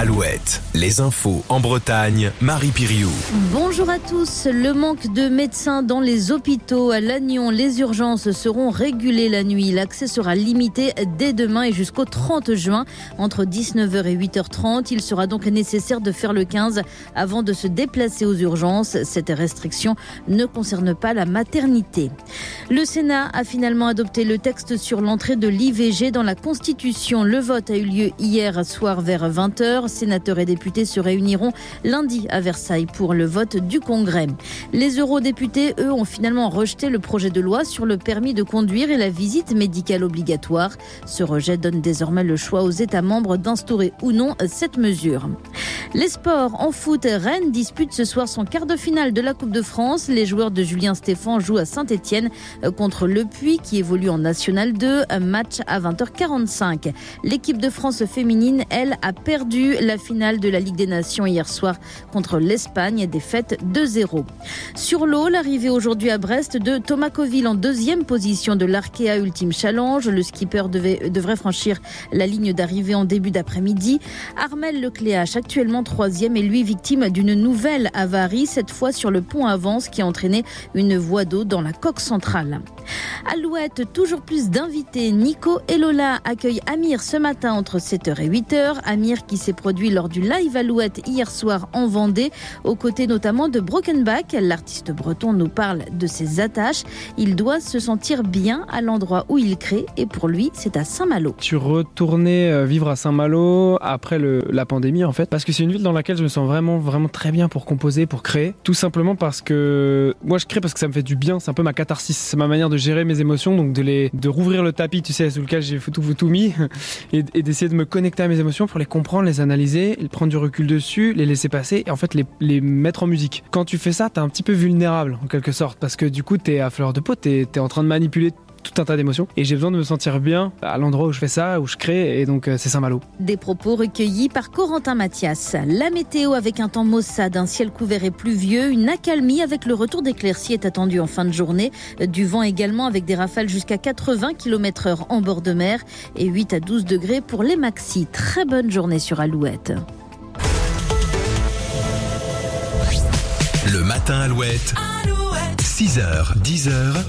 Alouette, les infos en Bretagne, Marie Piriou. Bonjour à tous. Le manque de médecins dans les hôpitaux à Lannion, les urgences seront régulées la nuit. L'accès sera limité dès demain et jusqu'au 30 juin entre 19h et 8h30. Il sera donc nécessaire de faire le 15 avant de se déplacer aux urgences. Cette restriction ne concerne pas la maternité. Le Sénat a finalement adopté le texte sur l'entrée de l'IVG dans la Constitution. Le vote a eu lieu hier soir vers 20h. Sénateurs et députés se réuniront lundi à Versailles pour le vote du Congrès. Les eurodéputés, eux, ont finalement rejeté le projet de loi sur le permis de conduire et la visite médicale obligatoire. Ce rejet donne désormais le choix aux États membres d'instaurer ou non cette mesure. Les sports en foot, Rennes dispute ce soir son quart de finale de la Coupe de France. Les joueurs de Julien Stéphan jouent à Saint-Etienne contre Le Puy qui évolue en National 2. Un match à 20h45. L'équipe de France féminine, elle, a perdu la finale de la Ligue des Nations hier soir contre l'Espagne, défaite 2-0. Sur l'eau, l'arrivée aujourd'hui à Brest de Thomas Coville en deuxième position de l'Arkea Ultime Challenge. Le skipper devrait franchir la ligne d'arrivée en début d'après-midi. Armel Lecléache, actuellement troisième, est lui victime d'une nouvelle avarie, cette fois sur le pont Avance qui a entraîné une voie d'eau dans la coque centrale. Alouette, toujours plus d'invités. Nico et Lola accueillent Amir ce matin entre 7h et 8h. Amir qui s'est produit lors du live Alouette hier soir en Vendée, aux côtés notamment de Brokenback. L'artiste breton nous parle de ses attaches. Il doit se sentir bien à l'endroit où il crée et pour lui, c'est à Saint-Malo. Suis retourné euh, vivre à Saint-Malo après la pandémie en fait, parce que c'est une ville dans laquelle je me sens vraiment vraiment très bien pour composer, pour créer. Tout simplement parce que moi je crée parce que ça me fait du bien, c'est un peu ma catharsis, c'est ma manière de gérer mes émotions, donc de les de rouvrir le tapis, tu sais, sous lequel j'ai tout, tout mis, et, et d'essayer de me connecter à mes émotions pour les comprendre, les analyser, prendre du recul dessus, les laisser passer et en fait les, les mettre en musique. Quand tu fais ça, t'es un petit peu vulnérable en quelque sorte, parce que du coup t'es à fleur de peau, t'es es en train de manipuler tout un tas d'émotions et j'ai besoin de me sentir bien à l'endroit où je fais ça, où je crée et donc c'est Saint-Malo. Des propos recueillis par Corentin Mathias. La météo avec un temps maussade, un ciel couvert et pluvieux, une accalmie avec le retour d'éclaircies est attendue en fin de journée. Du vent également avec des rafales jusqu'à 80 km heure en bord de mer et 8 à 12 degrés pour les maxis. Très bonne journée sur Alouette. Le matin Alouette. Alouette. 6h, 10h.